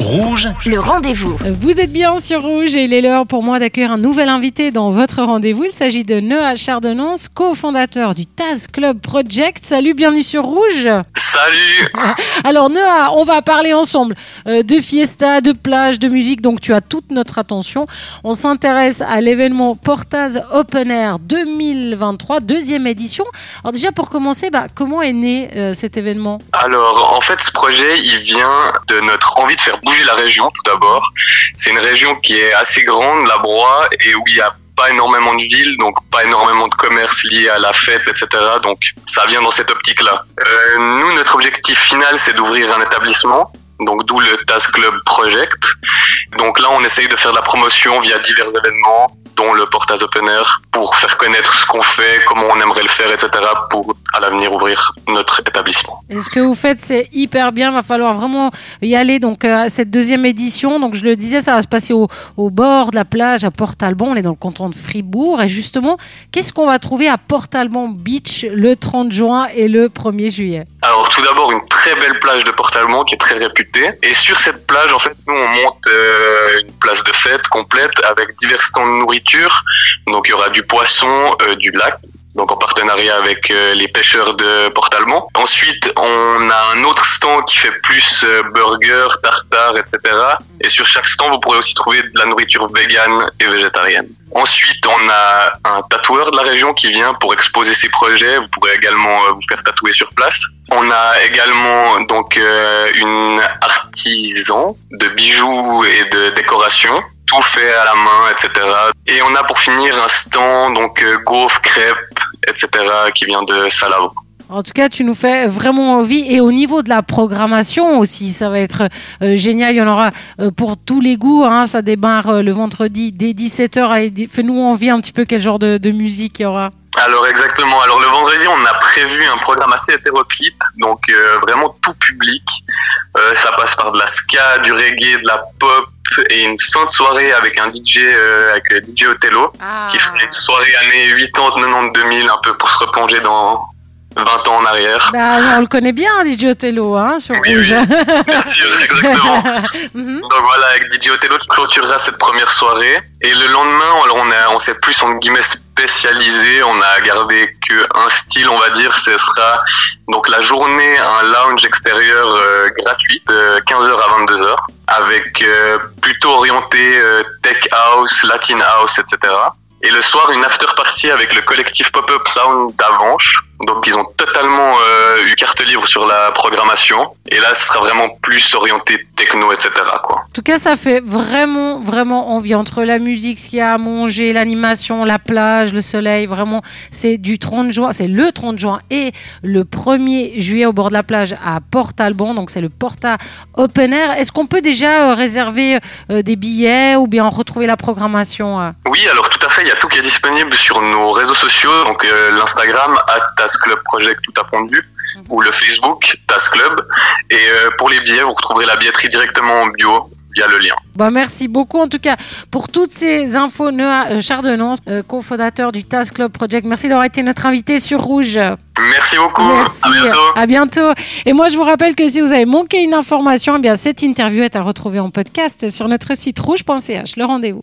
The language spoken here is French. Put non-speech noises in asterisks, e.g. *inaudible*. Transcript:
Rouge, Le rendez-vous. Vous êtes bien sur Rouge et il est l'heure pour moi d'accueillir un nouvel invité dans votre rendez-vous. Il s'agit de Noah Chardonnance, cofondateur du Taz Club Project. Salut, bienvenue sur Rouge. Salut *laughs* Alors Noah, on va parler ensemble euh, de fiesta, de plage, de musique, donc tu as toute notre attention. On s'intéresse à l'événement Portaz Open Air 2023, deuxième édition. Alors déjà pour commencer, bah, comment est né euh, cet événement? Alors, en fait, ce projet, il vient de notre envie de faire la région, tout d'abord. C'est une région qui est assez grande, la Broye, et où il y a pas énormément de villes, donc pas énormément de commerce lié à la fête, etc. Donc, ça vient dans cette optique-là. Euh, nous, notre objectif final, c'est d'ouvrir un établissement. Donc, d'où le TAS Club Project. Donc là, on essaye de faire de la promotion via divers événements, dont le Portaz Open Air, pour faire connaître ce qu'on fait, comment on aimerait le faire, etc. pour, à l'avenir, ouvrir notre établissement. Et ce que vous faites, c'est hyper bien. Va falloir vraiment y aller. Donc, euh, à cette deuxième édition, donc je le disais, ça va se passer au, au bord de la plage à Port-Alban. On est dans le canton de Fribourg. Et justement, qu'est-ce qu'on va trouver à Port-Alban Beach le 30 juin et le 1er juillet? Alors tout d'abord une très belle plage de Port-Allemand qui est très réputée. Et sur cette plage, en fait, nous on monte euh, une place de fête complète avec divers stands de nourriture. Donc il y aura du poisson, euh, du lac. Donc en partenariat avec euh, les pêcheurs de Port-Allemand. Ensuite, on a un autre stand qui fait plus euh, burger, tartare, etc. Et sur chaque stand, vous pourrez aussi trouver de la nourriture végane et végétarienne. Ensuite, on a un tatoueur de la région qui vient pour exposer ses projets. Vous pourrez également euh, vous faire tatouer sur place. On a également donc euh, une artisan de bijoux et de décoration, tout fait à la main, etc. Et on a pour finir un stand donc euh, gaufres, crêpes, etc. qui vient de Salavo. En tout cas, tu nous fais vraiment envie. Et au niveau de la programmation aussi, ça va être euh, génial. Il y en aura euh, pour tous les goûts. Hein. Ça démarre euh, le vendredi dès 17h. Fais-nous envie un petit peu quel genre de, de musique il y aura. Alors exactement. Alors le vendredi, on a prévu un programme assez hétéroclite, donc euh, vraiment tout public. Euh, ça passe par de la ska, du reggae, de la pop et une fin de soirée avec un DJ euh, avec DJ Othello qui ferait une soirée années 80, 90, 2000 un peu pour se replonger dans 20 ans en arrière. Bah, on le connaît bien, DJ Othello, hein, sur Oui, Rouge. oui. Bien sûr, *laughs* exactement. Mhm. Donc voilà, avec DJ Othello qui clôturera cette première soirée. Et le lendemain, alors on, a, on s'est plus entre guillemets spécialisé. On a gardé que un style, on va dire. Ce sera donc la journée, un lounge extérieur euh, gratuit de 15h à 22h avec euh, plutôt orienté euh, tech house, latin house, etc. Et le soir, une after party avec le collectif Pop-Up Sound d'Avanche. Donc ils ont totalement euh, eu carte libre sur la programmation. Et là, ce sera vraiment plus orienté techno, etc. Quoi. En tout cas, ça fait vraiment, vraiment envie. Entre la musique, ce qu'il y a à manger, l'animation, la plage, le soleil, vraiment, c'est du 30 juin, c'est le 30 juin et le 1er juillet au bord de la plage à Port-Alban. Donc, c'est le Porta Open Air. Est-ce qu'on peut déjà euh, réserver euh, des billets ou bien retrouver la programmation euh? Oui, alors tout à fait, il y a tout qui est disponible sur nos réseaux sociaux, donc l'Instagram TAS Club Project tout à point de vue, ou le Facebook TAS Club. Et euh, pour les billets, vous retrouverez la billetterie directement en bio via le lien. Bah, merci beaucoup en tout cas pour toutes ces infos. Noah euh, Chardonnance, euh, cofondateur du TAS Club Project. Merci d'avoir été notre invité sur Rouge. Merci beaucoup. Merci. À bientôt. À bientôt. Et moi, je vous rappelle que si vous avez manqué une information, eh bien, cette interview est à retrouver en podcast sur notre site rouge.ch. Le rendez-vous.